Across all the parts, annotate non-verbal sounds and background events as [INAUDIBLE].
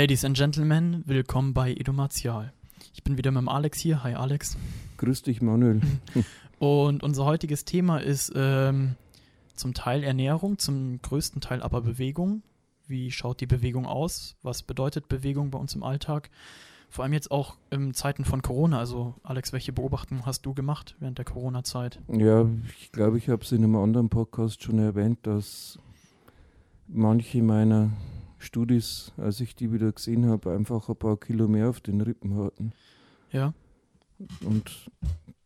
Ladies and Gentlemen, willkommen bei Edomatial. Ich bin wieder mit dem Alex hier. Hi Alex. Grüß dich, Manuel. [LAUGHS] Und unser heutiges Thema ist ähm, zum Teil Ernährung, zum größten Teil aber Bewegung. Wie schaut die Bewegung aus? Was bedeutet Bewegung bei uns im Alltag? Vor allem jetzt auch in Zeiten von Corona. Also Alex, welche Beobachtungen hast du gemacht während der Corona-Zeit? Ja, ich glaube, ich habe es in einem anderen Podcast schon erwähnt, dass manche meiner Studis, als ich die wieder gesehen habe, einfach ein paar Kilo mehr auf den Rippen hatten. Ja. Und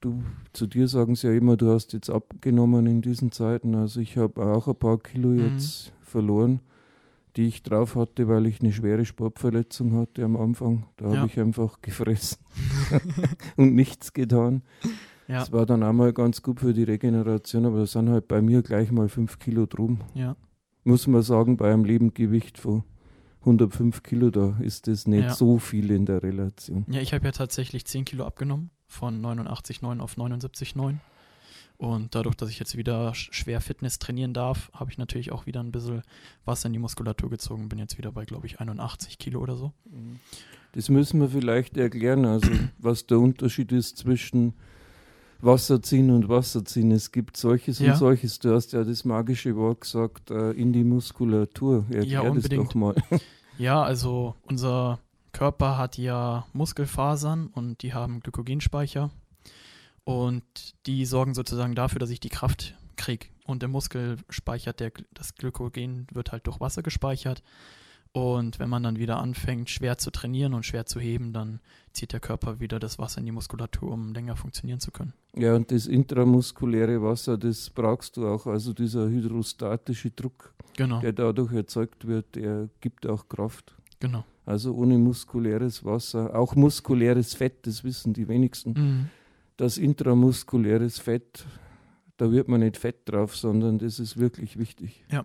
du, zu dir sagen sie ja immer, du hast jetzt abgenommen in diesen Zeiten. Also ich habe auch ein paar Kilo Mhm. jetzt verloren, die ich drauf hatte, weil ich eine schwere Sportverletzung hatte am Anfang. Da Ja. habe ich einfach gefressen [LAUGHS] und nichts getan. Ja, Das war dann auch mal ganz gut für die Regeneration, aber da sind halt bei mir gleich mal 5 Kilo drum. ja. Muss man sagen, bei einem Lebendgewicht von 105 Kilo, da ist das nicht Ja. so viel in der Relation. Ja, ich habe ja tatsächlich 10 Kilo abgenommen, von 89,9 auf 79,9. Und dadurch, dass ich jetzt wieder sch- schwer Fitness trainieren darf, habe ich natürlich auch wieder ein bisschen Wasser in die Muskulatur gezogen. Bin jetzt wieder bei, glaube ich, 81 Kilo oder so. Das müssen wir vielleicht erklären, also was der Unterschied ist zwischen Wasserziehen und Wasserziehen. Es gibt solches Ja. und solches. Du hast ja das magische Wort gesagt, äh, in die Muskulatur. Erklär Ja, das unbedingt. doch mal. [LAUGHS] Ja, also unser Körper hat ja Muskelfasern und die haben Glykogenspeicher. Und die sorgen sozusagen dafür, dass ich die Kraft kriege. Und der Muskel speichert der, das Glykogen wird halt durch Wasser gespeichert. Und wenn man dann wieder anfängt, schwer zu trainieren und schwer zu heben, dann zieht der Körper wieder das Wasser in die Muskulatur, um länger funktionieren zu können. Ja, und das intramuskuläre Wasser, das brauchst du auch. Also dieser hydrostatische Druck, Genau, der dadurch erzeugt wird, der gibt auch Kraft. genau. Also ohne muskuläres Wasser, auch muskuläres Fett, das wissen die wenigsten. Mhm. Das intramuskuläres Fett, da wird man nicht fett drauf, sondern das ist wirklich wichtig. Das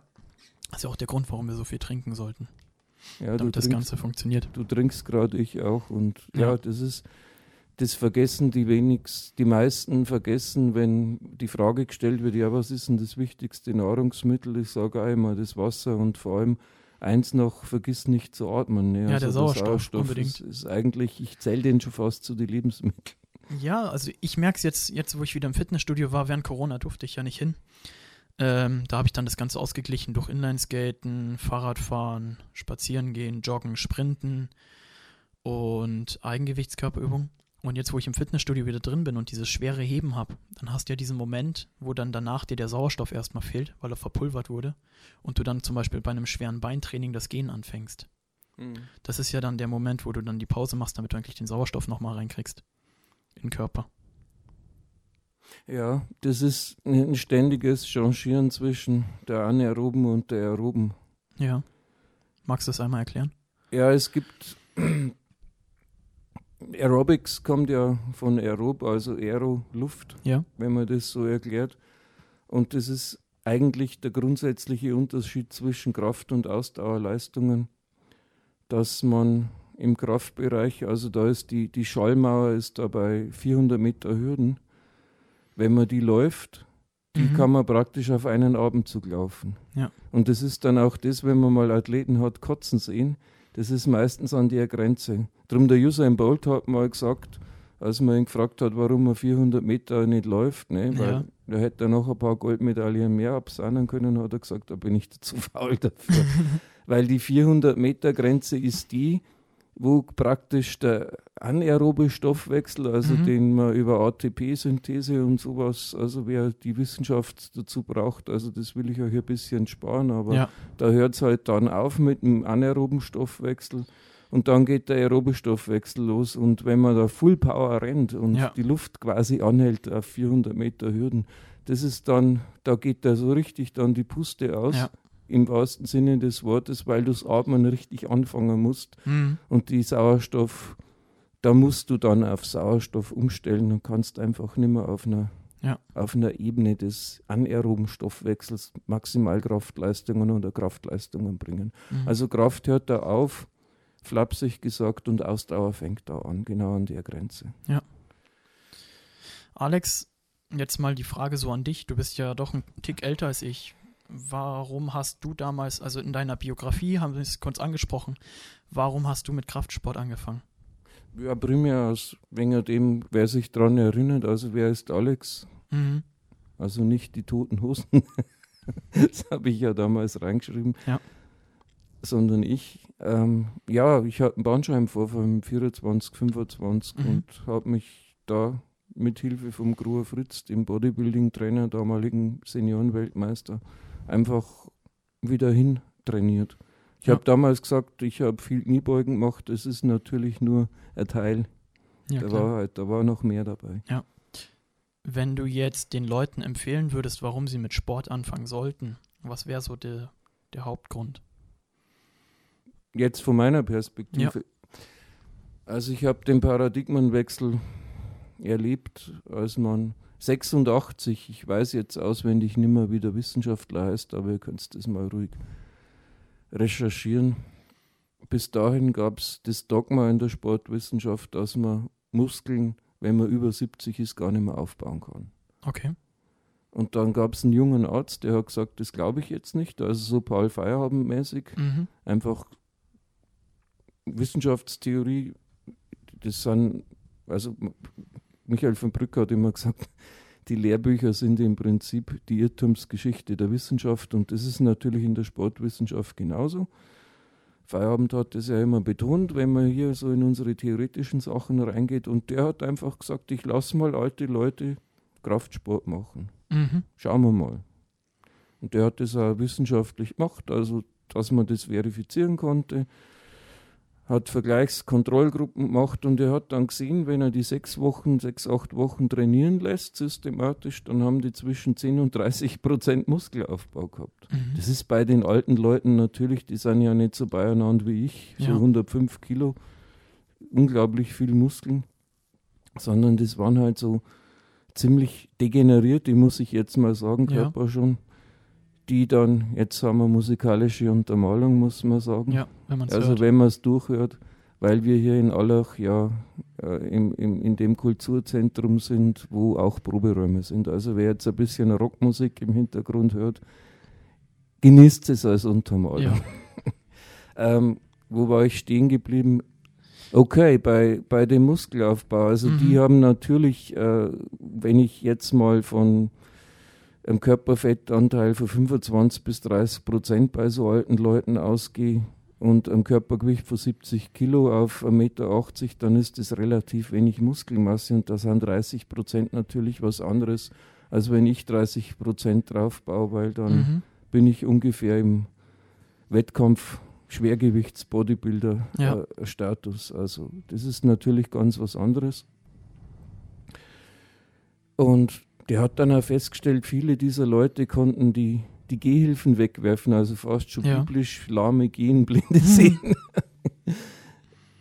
ist ja auch der Grund, warum wir so viel trinken sollten, Ja, damit das trinkst, Ganze funktioniert. du trinkst gerade, ich auch. Und ja. Ja. das ist, das vergessen die wenigsten, die meisten vergessen, wenn die Frage gestellt wird, ja, was ist denn das wichtigste Nahrungsmittel? Ich sage auch immer das Wasser und vor allem eins noch, vergiss nicht zu atmen. Ne? Ja, der Sauerstoff, unbedingt. Ist, eigentlich, ich zähle den schon fast zu den Lebensmitteln. Ja, also ich merke es jetzt, jetzt, wo ich wieder im Fitnessstudio war, während Corona durfte ich ja nicht hin. Ähm, da habe ich dann das Ganze ausgeglichen durch Inlineskaten, Fahrradfahren, Spazieren gehen, Joggen, Sprinten und Eigengewichtskörperübung. Und jetzt, wo ich im Fitnessstudio wieder drin bin und dieses schwere Heben habe, dann hast du ja diesen Moment, wo dann danach dir der Sauerstoff erstmal fehlt, weil er verpulvert wurde und du dann zum Beispiel bei einem schweren Beintraining das Gehen anfängst. Das ist ja dann der Moment, wo du dann die Pause machst, damit du eigentlich den Sauerstoff nochmal reinkriegst in den Körper. Ja, das ist ein ständiges Changieren zwischen der anaeroben und der aeroben. Ja. Magst du das einmal erklären? Ja, es gibt Aerobics kommt ja von aerob, also Aero, Luft, Ja. wenn man das so erklärt. Und das ist eigentlich der grundsätzliche Unterschied zwischen Kraft- und Ausdauerleistungen, dass man im Kraftbereich, also da ist die, die Schallmauer ist da bei 400 Meter Hürden, wenn man die läuft, die Mhm. kann man praktisch auf einen Abendzug laufen. Ja. Und das ist dann auch das, wenn man mal Athleten hat kotzen sehen, das ist meistens an der Grenze. Drum der Usain Bolt hat mal gesagt, als man ihn gefragt hat, warum er 400 Meter nicht läuft, ne, weil Ja. er hätte er noch ein paar Goldmedaillen mehr absahnen können, hat er gesagt, da bin ich zu faul dafür. [LAUGHS] weil die 400 Meter Grenze ist die, wo praktisch der anaerobe Stoffwechsel, also Mhm. den man über ATP-Synthese und sowas, also wer die Wissenschaft dazu braucht, also das will ich euch ein bisschen sparen, aber Ja. da hört es halt dann auf mit dem anaeroben Stoffwechsel und dann geht der aerobe Stoffwechsel los und wenn man da Full Power rennt und Ja. die Luft quasi anhält auf 400 Meter Hürden, das ist dann, da geht da so richtig dann die Puste aus, Ja. Im wahrsten Sinne des Wortes, weil du das Atmen richtig anfangen musst Mhm. und die Sauerstoff, da musst du dann auf Sauerstoff umstellen und kannst einfach nicht mehr auf einer, Ja. auf einer Ebene des anaeroben Stoffwechsels Maximalkraftleistungen oder Kraftleistungen bringen. Mhm. Also Kraft hört da auf, flapsig gesagt, und Ausdauer fängt da an, genau an der Grenze. Alex, jetzt mal die Frage so an dich. Du bist ja doch ein Tick älter als ich. Warum hast du damals, also in deiner Biografie haben wir es kurz angesprochen, warum hast du mit Kraftsport angefangen? Ja, primär aus wegen dem, wer sich daran erinnert, also wer ist Alex? Mhm. Also nicht die toten Hosen. [LAUGHS] das habe ich ja damals reingeschrieben. Ja. Sondern ich. Ähm, ja, ich hatte einen Bandscheibenvorfall im 24, 25 Mhm. und habe mich da mit Hilfe vom Gruer Fritz, dem Bodybuilding-Trainer, damaligen Seniorenweltmeister, einfach wieder hin trainiert. Ich Ja. habe damals gesagt, ich habe viel Kniebeugen gemacht, das ist natürlich nur ein Teil Ja, der klar. Wahrheit, da war noch mehr dabei. Wenn du jetzt den Leuten empfehlen würdest, warum sie mit Sport anfangen sollten, was wäre so der, der Hauptgrund? Jetzt von meiner Perspektive. Also ich habe den Paradigmenwechsel erlebt, als man 86, ich weiß jetzt auswendig nicht mehr, wie der Wissenschaftler heißt, aber ihr könnt das mal ruhig recherchieren. Bis dahin gab es das Dogma in der Sportwissenschaft, dass man Muskeln, wenn man über 70 ist, gar nicht mehr aufbauen kann. Okay. Und dann gab es einen jungen Arzt, der hat gesagt, das glaube ich jetzt nicht, also so Paul Feierabend-mäßig, Mhm. einfach Wissenschaftstheorie, das sind, also Michael von Brück hat immer gesagt, die Lehrbücher sind im Prinzip die Irrtumsgeschichte der Wissenschaft und das ist natürlich in der Sportwissenschaft genauso. Feierabend hat das ja immer betont, wenn man hier so in unsere theoretischen Sachen reingeht und der hat einfach gesagt, ich lasse mal alte Leute Kraftsport machen. Mhm. Schauen wir mal. Und der hat das auch wissenschaftlich gemacht, also dass man das verifizieren konnte. Hat Vergleichskontrollgruppen gemacht und er hat dann gesehen, wenn er die sechs Wochen, sechs, acht Wochen trainieren lässt, systematisch, dann haben die zwischen 10 und 30 Prozent Muskelaufbau gehabt. Mhm. Das ist bei den alten Leuten natürlich, die sind ja nicht so beieinander wie ich, so Ja. 105 Kilo, unglaublich viel Muskeln, sondern das waren halt so ziemlich degenerierte, muss ich jetzt mal sagen, Ja. Körper schon, die dann, jetzt haben wir musikalische Untermalung, muss man sagen. Ja, wenn man es also hört. wenn man es durchhört, weil wir hier in Allach ja äh, im, im, in dem Kulturzentrum sind, wo auch Proberäume sind. Also wer jetzt ein bisschen Rockmusik im Hintergrund hört, genießt es als Untermalung. Ja. [LAUGHS] Ähm, wo war ich stehen geblieben? Okay, bei, bei dem Muskelaufbau. Also Mhm. die haben natürlich, äh, wenn ich jetzt mal von einem Körperfettanteil von 25 bis 30 Prozent bei so alten Leuten ausgehe und ein Körpergewicht von 70 Kilo auf 1,80 Meter, dann ist das relativ wenig Muskelmasse und da sind 30 Prozent natürlich was anderes, als wenn ich 30 Prozent drauf baue, weil dann Mhm. bin ich ungefähr im Wettkampf Schwergewichts-Bodybuilder Ja. äh, Status. Also das ist natürlich ganz was anderes. Und der hat dann auch festgestellt, viele dieser Leute konnten die, die Gehhilfen wegwerfen, also fast schon Ja. biblisch lahme Gehen, blinde sehen. [LAUGHS]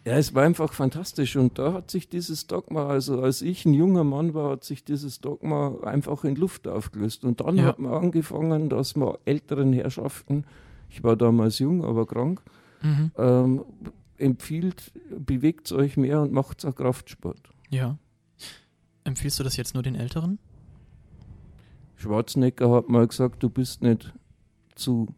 ja, es war einfach fantastisch und da hat sich dieses Dogma, also als ich ein junger Mann war, hat sich dieses Dogma einfach in Luft aufgelöst und dann Ja. hat man angefangen, dass man älteren Herrschaften, ich war damals jung, aber krank, Mhm. ähm, empfiehlt, bewegt euch mehr und macht auch Kraftsport. Ja. Empfiehlst du das jetzt nur den Älteren? Schwarzenegger hat mal gesagt, du bist nicht zu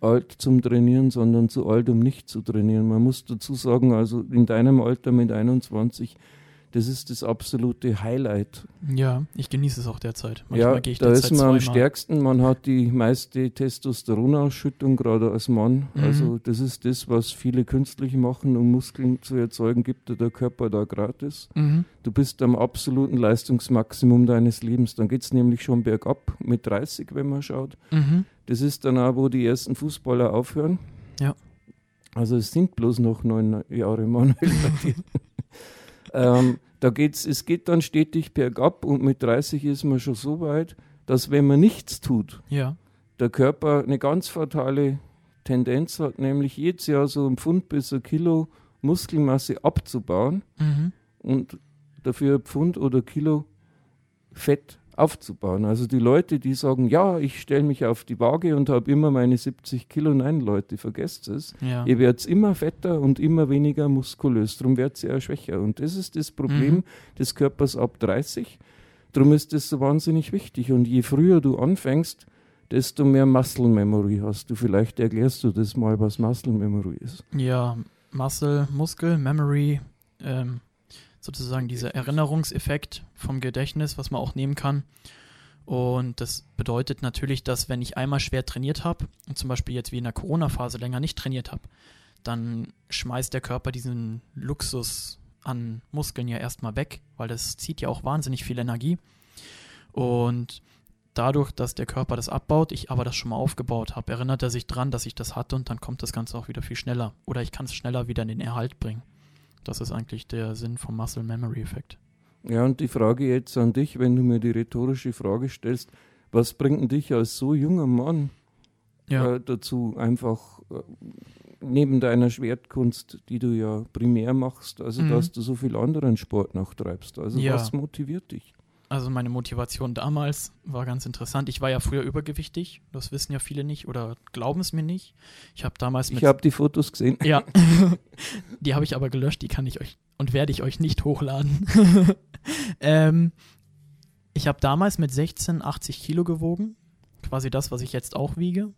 alt zum Trainieren, sondern zu alt, um nicht zu trainieren. Man muss dazu sagen, also in deinem Alter mit 21, das ist das absolute Highlight. Ja, ich genieße es auch derzeit. Manchmal ja, gehe ich da ist man am stärksten, man hat die meiste Testosteronausschüttung, gerade als Mann. Mhm. Also das ist das, was viele künstlich machen, um Muskeln zu erzeugen, gibt dir der Körper da gratis. Mhm. Du bist am absoluten Leistungsmaximum deines Lebens. Dann geht es nämlich schon bergab mit 30, wenn man schaut. Mhm. Das ist dann auch, wo die ersten Fußballer aufhören. Ja. Also es sind bloß noch neun Jahre, Manuel. [LAUGHS] [LAUGHS] ähm, da geht's, es geht dann stetig bergab und mit 30 ist man schon so weit, dass wenn man nichts tut, Ja. der Körper eine ganz fatale Tendenz hat, nämlich jedes Jahr so ein Pfund bis ein Kilo Muskelmasse abzubauen Mhm. und dafür ein Pfund oder Kilo Fett aufzubauen. Also die Leute, die sagen, ja, ich stelle mich auf die Waage und habe immer meine 70 Kilo, nein, Leute, vergesst es. Ja. Ihr werdet immer fetter und immer weniger muskulös, darum werdet ihr auch schwächer. Und das ist das Problem Mhm. des Körpers ab 30. Darum ist das so wahnsinnig wichtig. Und je früher du anfängst, desto mehr Muscle Memory hast du. Vielleicht erklärst du das mal, was Muscle Memory ist. Ja, Muscle, Muskel, Memory, ähm, sozusagen dieser Erinnerungseffekt vom Gedächtnis, was man auch nehmen kann. Und das bedeutet natürlich, dass wenn ich einmal schwer trainiert habe und zum Beispiel jetzt wie in der Corona-Phase länger nicht trainiert habe, dann schmeißt der Körper diesen Luxus an Muskeln ja erstmal weg, weil das zieht ja auch wahnsinnig viel Energie. Und dadurch, dass der Körper das abbaut, ich aber das schon mal aufgebaut habe, erinnert er sich dran, dass ich das hatte und dann kommt das Ganze auch wieder viel schneller. Oder ich kann es schneller wieder in den Erhalt bringen. Das ist eigentlich der Sinn vom Muscle Memory Effekt. Ja, und die Frage jetzt an dich, wenn du mir die rhetorische Frage stellst, was bringt denn dich als so junger Mann ja. äh, dazu, einfach äh, neben deiner Schwertkunst, die du ja primär machst, also mhm. dass du so viel anderen Sport noch treibst? Also ja. was motiviert dich? Also meine Motivation damals war ganz interessant. Ich war ja früher übergewichtig, das wissen ja viele nicht oder glauben es mir nicht. Ich habe damals mit Ich habe die Fotos gesehen. Ja. [LAUGHS] die habe ich aber gelöscht, die kann ich euch und werde ich euch nicht hochladen. [LAUGHS] ähm, ich habe damals mit 16 80 Kilo gewogen, quasi das, was ich jetzt auch wiege.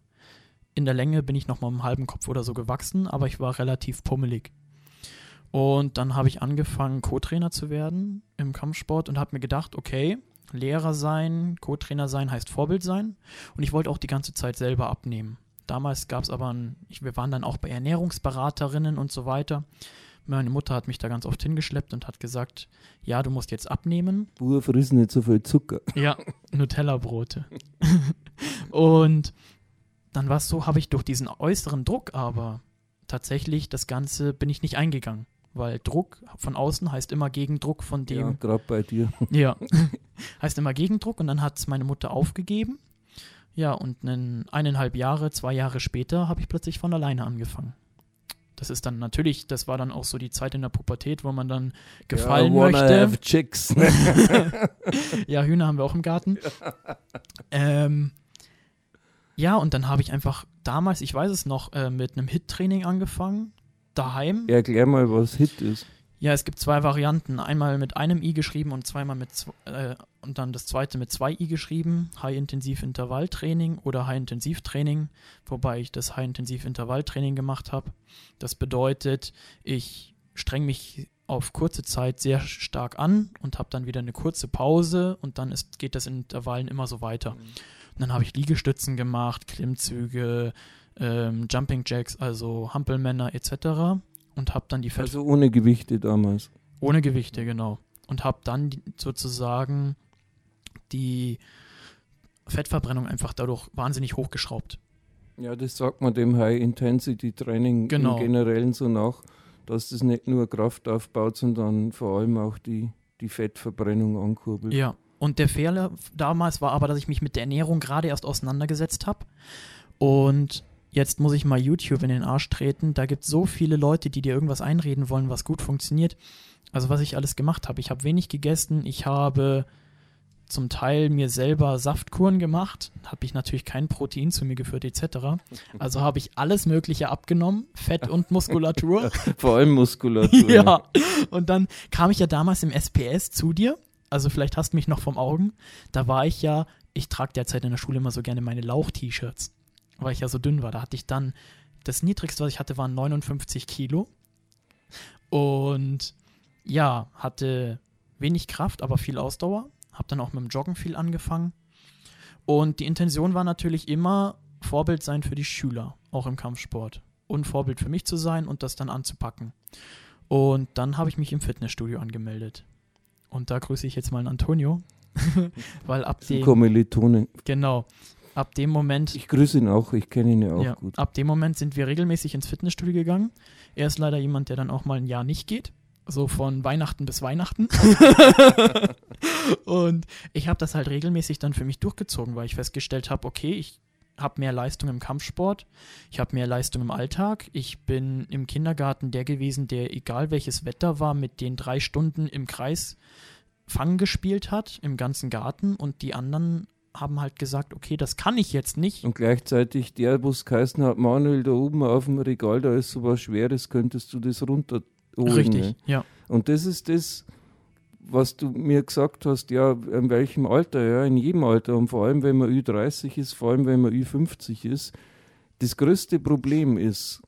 In der Länge bin ich noch mal einen halben Kopf oder so gewachsen, aber ich war relativ pummelig. Und dann habe ich angefangen, Co-Trainer zu werden im Kampfsport und habe mir gedacht, okay, Lehrer sein, Co-Trainer sein heißt Vorbild sein. Und ich wollte auch die ganze Zeit selber abnehmen. Damals gab es aber, ein, wir waren dann auch bei Ernährungsberaterinnen und so weiter. Meine Mutter hat mich da ganz oft hingeschleppt und hat gesagt, ja, du musst jetzt abnehmen. Bur, friss nicht so viel Zucker. [LAUGHS] Ja, Nutella-Brote. [LAUGHS] und dann war es so, habe ich durch diesen äußeren Druck aber tatsächlich das Ganze bin ich nicht eingegangen weil Druck von außen heißt immer Gegendruck von dem. Ja, gerade bei dir. [LAUGHS] Ja, [LAUGHS] heißt immer Gegendruck und dann hat es meine Mutter aufgegeben. Ja, und einen, eineinhalb Jahre, zwei Jahre später habe ich plötzlich von alleine angefangen. Das ist dann natürlich, das war dann auch so die Zeit in der Pubertät, wo man dann gefallen ja, möchte. Have chicks. [LAUGHS] ja, Hühner haben wir auch im Garten. Ähm, ja, und dann habe ich einfach damals, ich weiß es noch, äh, mit einem Hit-Training angefangen daheim. Erklär mal, was Hit ist. Ja, es gibt zwei Varianten. Einmal mit einem i geschrieben und zweimal mit äh, und dann das zweite mit zwei i geschrieben. High-Intensiv-Intervalltraining oder High-Intensiv-Training, wobei ich das High-Intensiv-Intervalltraining gemacht habe. Das bedeutet, ich streng mich auf kurze Zeit sehr stark an und habe dann wieder eine kurze Pause und dann ist, geht das in Intervallen immer so weiter. Mhm. Und dann habe ich Liegestützen gemacht, Klimmzüge, ähm, Jumping Jacks, also Hampelmänner etc. Und habe dann die Fett Also ohne Gewichte damals. Ohne Gewichte, genau. Und habe dann sozusagen die Fettverbrennung einfach dadurch wahnsinnig hochgeschraubt. Ja, das sagt man dem High-Intensity-Training genau. im Generellen so nach, dass das nicht nur Kraft aufbaut, sondern vor allem auch die, die Fettverbrennung ankurbelt. Ja, und der Fehler damals war aber, dass ich mich mit der Ernährung gerade erst auseinandergesetzt habe und jetzt muss ich mal YouTube in den Arsch treten. Da gibt es so viele Leute, die dir irgendwas einreden wollen, was gut funktioniert. Also was ich alles gemacht habe. Ich habe wenig gegessen. Ich habe zum Teil mir selber Saftkuren gemacht. Habe ich natürlich kein Protein zu mir geführt etc. Also habe ich alles Mögliche abgenommen. Fett und Muskulatur. [LAUGHS] Vor allem Muskulatur. [LAUGHS] ja. Und dann kam ich ja damals im SPS zu dir. Also vielleicht hast du mich noch vom Augen. Da war ich ja, ich trage derzeit in der Schule immer so gerne meine Lauch-T-Shirts weil ich ja so dünn war. Da hatte ich dann, das niedrigste, was ich hatte, waren 59 Kilo. Und ja, hatte wenig Kraft, aber viel Ausdauer. Hab dann auch mit dem Joggen viel angefangen. Und die Intention war natürlich immer, Vorbild sein für die Schüler, auch im Kampfsport. Und Vorbild für mich zu sein und das dann anzupacken. Und dann habe ich mich im Fitnessstudio angemeldet. Und da grüße ich jetzt mal Antonio. [LAUGHS] weil ab dem. Kommilitone. Genau ab dem Moment. Ich grüße ihn auch, ich kenne ihn ja auch ja, gut. Ab dem Moment sind wir regelmäßig ins Fitnessstudio gegangen. Er ist leider jemand, der dann auch mal ein Jahr nicht geht. So von Weihnachten bis Weihnachten. [LAUGHS] und ich habe das halt regelmäßig dann für mich durchgezogen, weil ich festgestellt habe, okay, ich habe mehr Leistung im Kampfsport, ich habe mehr Leistung im Alltag. Ich bin im Kindergarten der gewesen, der egal welches Wetter war, mit den drei Stunden im Kreis Fangen gespielt hat, im ganzen Garten und die anderen haben halt gesagt, okay, das kann ich jetzt nicht. Und gleichzeitig der Bus geheißen hat, Manuel, da oben auf dem Regal, da ist sowas Schweres, könntest du das runterholen. Richtig, ne? ja. Und das ist das, was du mir gesagt hast, ja, in welchem Alter, ja, in jedem Alter und vor allem, wenn man Ü30 ist, vor allem, wenn man Ü50 ist, das größte Problem ist,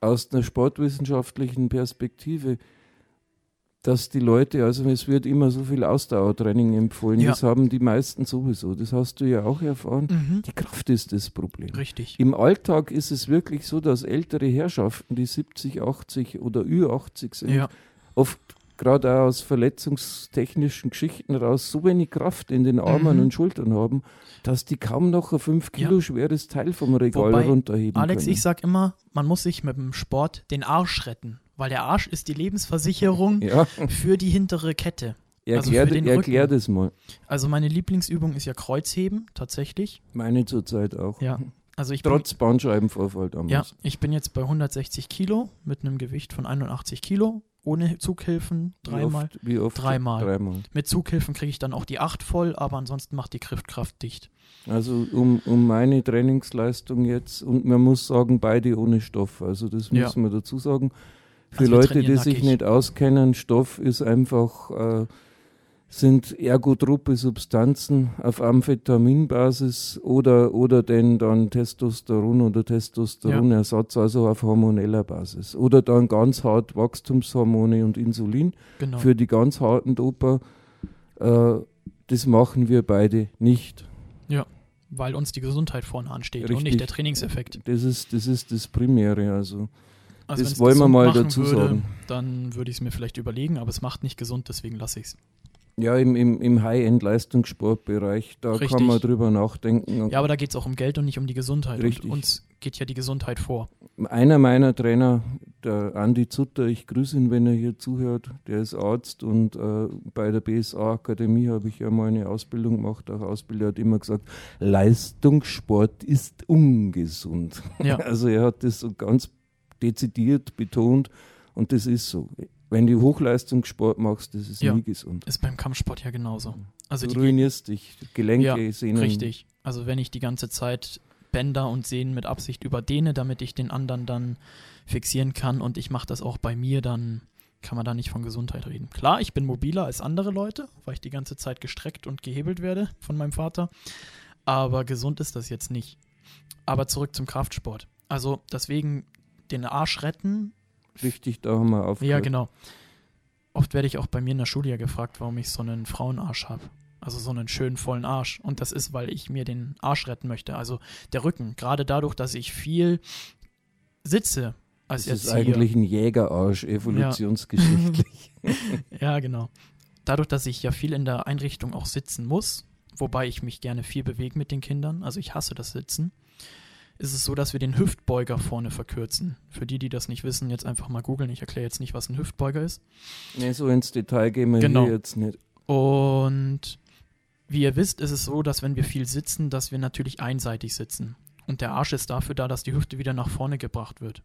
aus einer sportwissenschaftlichen Perspektive, dass die Leute, also es wird immer so viel Ausdauertraining empfohlen, Ja. das haben die meisten sowieso, das hast du ja auch erfahren. Mhm. Die Kraft ist das Problem. Richtig. Im Alltag ist es wirklich so, dass ältere Herrschaften, die 70, 80 oder Ü80 sind, Ja, oft gerade auch aus verletzungstechnischen Geschichten raus so wenig Kraft in den Armen Mhm. und Schultern haben, dass die kaum noch ein 5 Kilo Ja. schweres Teil vom Regal Wobei, runterheben Alex, können. ich sag immer, man muss sich mit dem Sport den Arsch retten, weil der Arsch ist die Lebensversicherung ja, für die hintere Kette. Also erklär, den erklär das mal. Also meine Lieblingsübung ist ja Kreuzheben, tatsächlich. Meine zurzeit auch. Ja. Also ich bin, Trotz Bandscheibenvorfall damals. ja, ich bin jetzt bei 160 Kilo mit einem Gewicht von 81 Kilo, ohne Zughilfen, Wie dreimal. oft, wie oft? Dreimal. Dreimal. Mit Zughilfen kriege ich dann auch die 8 voll, aber ansonsten macht die Griffkraft dicht. Also um, um meine Trainingsleistung jetzt, und man muss sagen, beide ohne Stoff. Also das Ja. muss man dazu sagen. Für Also Leute, die sich nackig. nicht auskennen, Stoff ist einfach, äh, sind ergotrope Substanzen auf Amphetaminbasis oder, oder denn dann Testosteron oder Testosteronersatz, also auf hormoneller Basis. Oder dann ganz hart Wachstumshormone und Insulin Genau. für die ganz harten Doper. Äh, das machen wir beide nicht. weil uns die Gesundheit vorne ansteht und Richtig. nicht der Trainingseffekt. Das ist das, ist das Primäre. Also. Also Das wollen wir mal dazu würde, sagen. Dann würde ich es mir vielleicht überlegen, aber es macht nicht gesund, deswegen lasse ich es. Ja, im, im, im High-End-Leistungssportbereich, da Richtig. kann man drüber nachdenken. Ja, aber da geht es auch um Geld und nicht um die Gesundheit. Richtig. Und uns geht ja die Gesundheit vor. Einer meiner Trainer, der Andi Zutter, ich grüße ihn, wenn er hier zuhört, der ist Arzt und äh, bei der BSA-Akademie habe ich ja mal eine Ausbildung gemacht, auch Ausbilder hat immer gesagt, Leistungssport ist ungesund. Ja. [LAUGHS] Also er hat das so ganz dezidiert betont und das ist so. Wenn du Hochleistungssport machst, das ist Ja. nie gesund. Ist beim Kampfsport ja genauso. Also du ruinierst dich, Gelenke, Ja, Sehnen. Richtig. Also wenn ich die ganze Zeit Bänder und Sehnen mit Absicht überdehne, damit ich den anderen dann fixieren kann und ich mache das auch bei mir, dann kann man da nicht von Gesundheit reden. Klar, ich bin mobiler als andere Leute, weil ich die ganze Zeit gestreckt und gehebelt werde von meinem Vater. Aber gesund ist das jetzt nicht. Aber zurück zum Kraftsport. Also deswegen den Arsch retten. Richtig, da haben wir aufgehört. Ja, genau. Oft werde ich auch bei mir in der Schule ja gefragt, warum ich so einen Frauenarsch habe. Also so einen schönen vollen Arsch. Und das ist, weil ich mir den Arsch retten möchte. Also der Rücken. Gerade dadurch, dass ich viel sitze als Das ist eigentlich ein Jägerarsch, evolutionsgeschichtlich. [LAUGHS] [LAUGHS] Ja, genau. Dadurch, dass ich ja viel in der Einrichtung auch sitzen muss, wobei ich mich gerne viel bewege mit den Kindern, also ich hasse das Sitzen, ist es so, dass wir den Hüftbeuger vorne verkürzen. Für die, die das nicht wissen, jetzt einfach mal googeln. Ich erkläre jetzt nicht, was ein Hüftbeuger ist. nee, so ins Detail gehen wir Genau. hier jetzt nicht. Und wie ihr wisst, ist es so, dass wenn wir viel sitzen, dass wir natürlich einseitig sitzen. Und der Arsch ist dafür da, dass die Hüfte wieder nach vorne gebracht wird.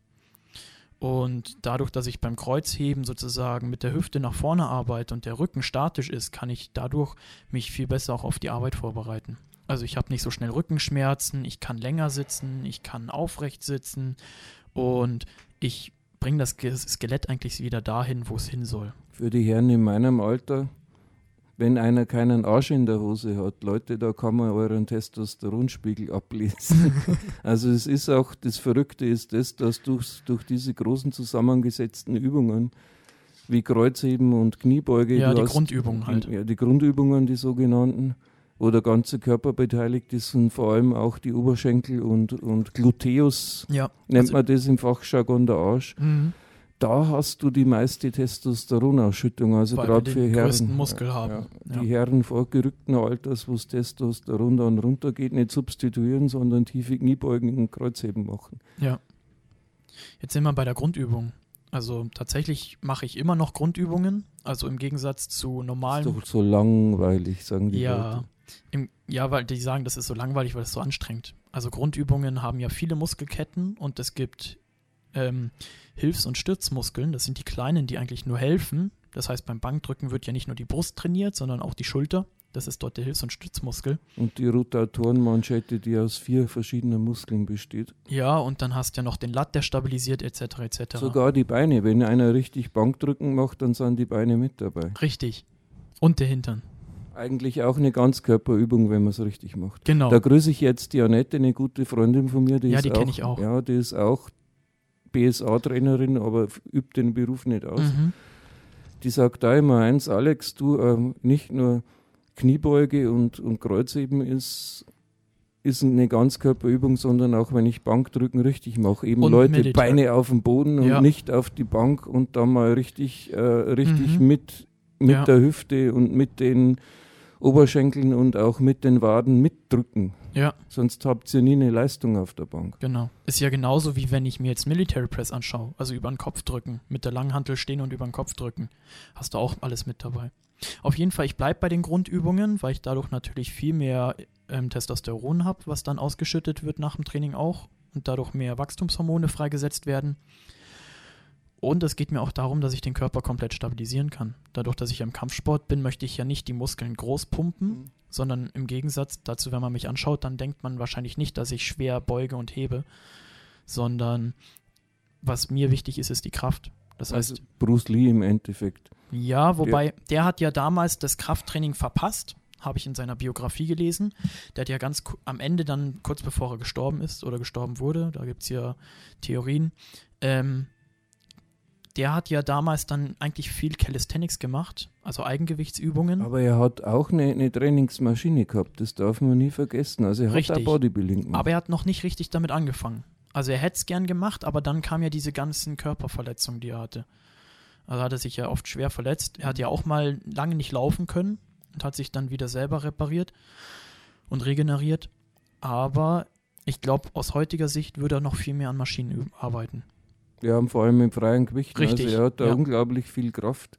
Und dadurch, dass ich beim Kreuzheben sozusagen mit der Hüfte nach vorne arbeite und der Rücken statisch ist, kann ich dadurch mich viel besser auch auf die Arbeit vorbereiten. Also ich habe nicht so schnell Rückenschmerzen, ich kann länger sitzen, ich kann aufrecht sitzen und ich bringe das Skelett eigentlich wieder dahin, wo es hin soll. Für die Herren in meinem Alter, wenn einer keinen Arsch in der Hose hat, Leute, da kann man euren Testosteronspiegel ablesen. [LAUGHS] also es ist auch, das Verrückte ist das, dass durch, durch diese großen zusammengesetzten Übungen wie Kreuzheben und Kniebeuge, Ja, die hast- Grundübungen halt. Ja, die Grundübungen, die sogenannten, wo der ganze Körper beteiligt ist und vor allem auch die Oberschenkel und, und Gluteus, Ja, nennt also- man das im Fachjargon der Arsch. Mhm. Da hast du die meiste Testosteronausschüttung, also gerade für Herren. Muskel haben. Ja, die Ja. Herren vorgerückten Alters, wo das Testosteron dann runtergeht, nicht substituieren, sondern tiefe Kniebeugen und Kreuzheben machen. Ja. Jetzt sind wir bei der Grundübung. Also tatsächlich mache ich immer noch Grundübungen. Also im Gegensatz zu Das normalen. ist doch so langweilig, sagen die ja, Leute. im, ja, weil die sagen, das ist so langweilig, weil es so anstrengend. Also Grundübungen haben ja viele Muskelketten und es gibt ähm, Hilfs- und Stützmuskeln. Das sind die kleinen, die eigentlich nur helfen. Das heißt, beim Bankdrücken wird ja nicht nur die Brust trainiert, sondern auch die Schulter. Das ist dort der Hilfs- und Stützmuskel. Und die Rotatorenmanschette, die aus vier verschiedenen Muskeln besteht. Ja, und dann hast du ja noch den Lat, der stabilisiert, etc. etc. Sogar die Beine. Wenn einer richtig Bankdrücken macht, dann sind die Beine mit dabei. Richtig. Und der Hintern. Eigentlich auch eine Ganzkörperübung, wenn man es richtig macht. Genau. Da grüße ich jetzt die Annette, eine gute Freundin von mir. Die Ja, ist die auch, kenn ich auch. Ja, die ist auch BSA-Trainerin, aber übt den Beruf nicht aus. Mhm. Die sagt da immer eins, Alex, du ähm, nicht nur Kniebeuge und, und Kreuzheben ist, ist eine Ganzkörperübung, sondern auch wenn ich Bankdrücken richtig mache, eben Und Leute Militär. Beine auf den Boden und Ja. nicht auf die Bank und dann mal richtig, äh, richtig Mhm. mit, mit Ja. der Hüfte und mit den Oberschenkeln und auch mit den Waden mitdrücken. Ja, Sonst habt ihr nie eine Leistung auf der Bank. genau. Ist ja genauso wie wenn ich mir jetzt Military Press anschaue, also über den Kopf drücken, mit der Langhantel stehen und über den Kopf drücken. Hast du auch alles mit dabei. Auf jeden Fall, ich bleibe bei den Grundübungen, weil ich dadurch natürlich viel mehr ähm, Testosteron habe, was dann ausgeschüttet wird nach dem Training auch und dadurch mehr Wachstumshormone freigesetzt werden. Und es geht mir auch darum, dass ich den Körper komplett stabilisieren kann. Dadurch, dass ich im Kampfsport bin, möchte ich ja nicht die Muskeln groß pumpen, sondern im Gegensatz dazu, wenn man mich anschaut, dann denkt man wahrscheinlich nicht, dass ich schwer beuge und hebe, sondern was mir wichtig ist, ist die Kraft. Das heißt, Also Bruce Lee im Endeffekt. ja, wobei der hat ja damals das Krafttraining verpasst, habe ich in seiner Biografie gelesen. Der hat ja ganz am Ende dann, kurz bevor er gestorben ist oder gestorben wurde, da gibt es ja Theorien, ähm, der hat ja damals dann eigentlich viel Calisthenics gemacht, also Eigengewichtsübungen. Aber er hat auch eine, eine Trainingsmaschine gehabt, das darf man nie vergessen. Also er hat Richtig. auch Bodybuilding gemacht. Aber er hat noch nicht richtig damit angefangen. Also er hätte es gern gemacht, aber dann kam ja diese ganzen Körperverletzungen, die er hatte. Also hat er sich ja oft schwer verletzt. Er hat ja auch mal lange nicht laufen können und hat sich dann wieder selber repariert und regeneriert. Aber ich glaube, aus heutiger Sicht würde er noch viel mehr an Maschinen arbeiten. Wir haben vor allem im freien Gewicht. Richtig, Also er hat da ja. unglaublich viel Kraft.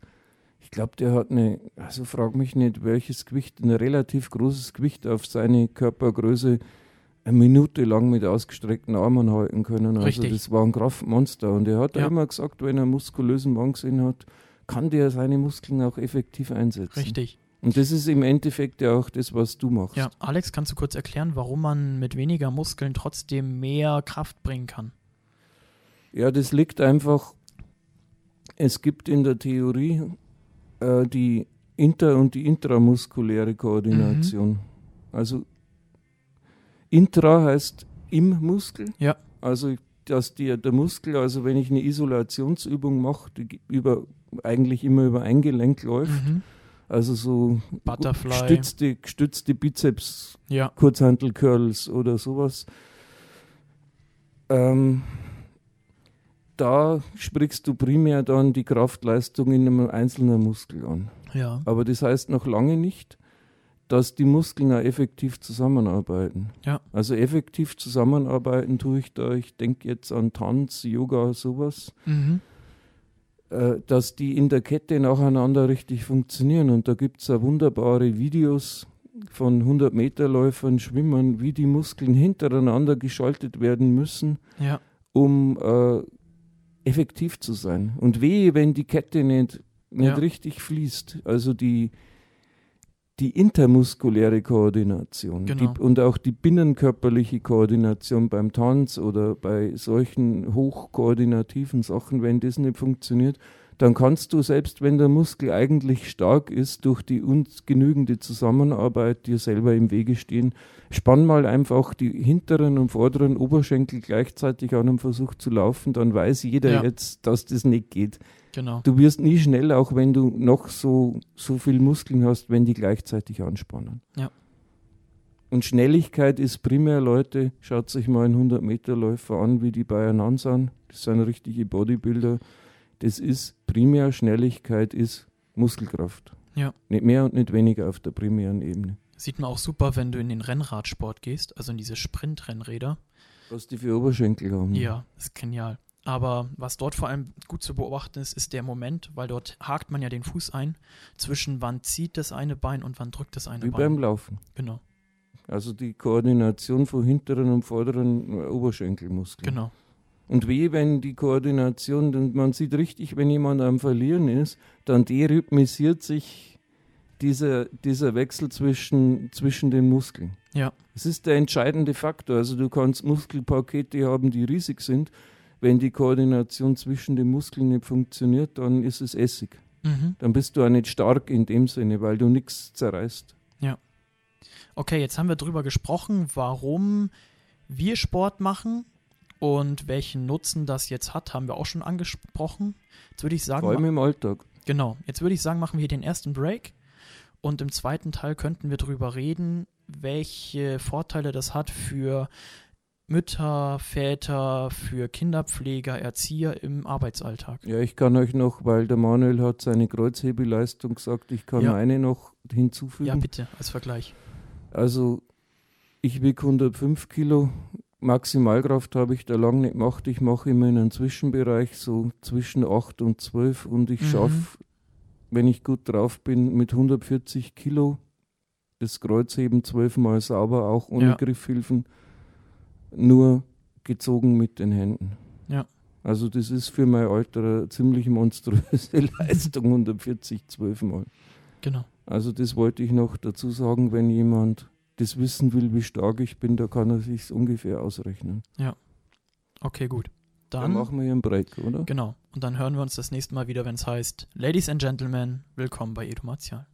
Ich glaube, der hat eine, also frag mich nicht, welches Gewicht, ein relativ großes Gewicht auf seine Körpergröße eine Minute lang mit ausgestreckten Armen halten können. Also Richtig. das war ein Kraftmonster. Und er hat Ja. immer gesagt, wenn er muskulösen Mann gesehen hat, kann der seine Muskeln auch effektiv einsetzen. Richtig. Und das ist im Endeffekt ja auch das, was du machst. Ja, Alex, kannst du kurz erklären, warum man mit weniger Muskeln trotzdem mehr Kraft bringen kann? Ja, das liegt einfach, es gibt in der Theorie äh, die inter- und die intramuskuläre Koordination. Mhm. Also intra heißt im Muskel. Ja. Also dass die, der Muskel, also wenn ich eine Isolationsübung mache, die über, eigentlich immer über ein Gelenk läuft, Mhm. also so Butterfly. gestützte, gestützte Bizeps Ja, Kurzhantel-Curls oder sowas. Ähm, da sprichst du primär dann die Kraftleistung in einem einzelnen Muskel an. ja, Aber das heißt noch lange nicht, dass die Muskeln auch effektiv zusammenarbeiten. Ja. Also effektiv zusammenarbeiten tue ich da, ich denke jetzt an Tanz, Yoga, sowas, mhm. äh, dass die in der Kette nacheinander richtig funktionieren. Und da gibt es ja wunderbare Videos von 100-Meter-Läufern, Schwimmern, wie die Muskeln hintereinander geschaltet werden müssen, ja, um äh, effektiv zu sein. Und wehe, wenn die Kette nicht, nicht Ja. richtig fließt. Also die, die intermuskuläre Koordination Genau. die, und auch die binnenkörperliche Koordination beim Tanz oder bei solchen hochkoordinativen Sachen, wenn das nicht funktioniert, dann kannst du, selbst wenn der Muskel eigentlich stark ist, durch die ungenügende Zusammenarbeit dir selber im Wege stehen. Spann mal einfach die hinteren und vorderen Oberschenkel gleichzeitig an und versuch zu laufen, dann weiß jeder Ja. jetzt, dass das nicht geht. Genau. Du wirst nie schnell, auch wenn du noch so, so viel Muskeln hast, wenn die gleichzeitig anspannen. Ja. Und Schnelligkeit ist primär, Leute, schaut sich mal einen 100-Meter-Läufer an, wie die beieinander sind. Das sind richtige Bodybuilder. Das ist primär Schnelligkeit, ist Muskelkraft. Ja. Nicht mehr und nicht weniger auf der primären Ebene. Sieht man auch super, wenn du in den Rennradsport gehst, also in diese Sprintrennräder. Was die für Oberschenkel haben. Ja, ist genial. Aber was dort vor allem gut zu beobachten ist, ist der Moment, weil dort hakt man ja den Fuß ein, zwischen wann zieht das eine Bein und wann drückt das eine Wie Bein. beim Laufen. Genau, Also die Koordination von hinteren und vorderen äh, Oberschenkelmuskeln. genau. Und wie wenn die Koordination, man sieht richtig, wenn jemand am Verlieren ist, dann derhythmisiert sich dieser, dieser Wechsel zwischen, zwischen den Muskeln. Ja. Es ist der entscheidende Faktor. Also du kannst Muskelpakete haben, die riesig sind. Wenn die Koordination zwischen den Muskeln nicht funktioniert, dann ist es Essig. Mhm. Dann bist du auch nicht stark in dem Sinne, weil du nichts zerreißt. Okay, jetzt haben wir drüber gesprochen, warum wir Sport machen und welchen Nutzen das jetzt hat, haben wir auch schon angesprochen. Jetzt würde ich sagen, Vor allem im Alltag. Genau. Jetzt würde ich sagen, machen wir hier den ersten Break. Und im zweiten Teil könnten wir darüber reden, welche Vorteile das hat für Mütter, Väter, für Kinderpfleger, Erzieher im Arbeitsalltag. Ja, ich kann euch noch, weil der Manuel hat seine Kreuzhebeleistung gesagt, ich kann Ja. meine noch hinzufügen. Ja, bitte, als Vergleich. Also ich wiege 105 Kilo. Maximalkraft habe ich da lange nicht gemacht. Ich mache immer in einem Zwischenbereich, so zwischen 8 und 12. Und ich Mhm. schaffe, wenn ich gut drauf bin, mit 140 Kilo das Kreuzheben zwölfmal sauber, auch ohne Ja. Griffhilfen, nur gezogen mit den Händen. Ja. Also das ist für mein Alter eine ziemlich monströse [LAUGHS] Leistung, 140 zwölfmal. Genau. Also das wollte ich noch dazu sagen, wenn jemand das wissen will, wie stark ich bin, da kann er sich ungefähr ausrechnen. Okay, gut. Dann, Dann, machen wir hier einen Break, oder? genau. Und dann hören wir uns das nächste Mal wieder, wenn es heißt, Ladies and Gentlemen, willkommen bei Edu Martial.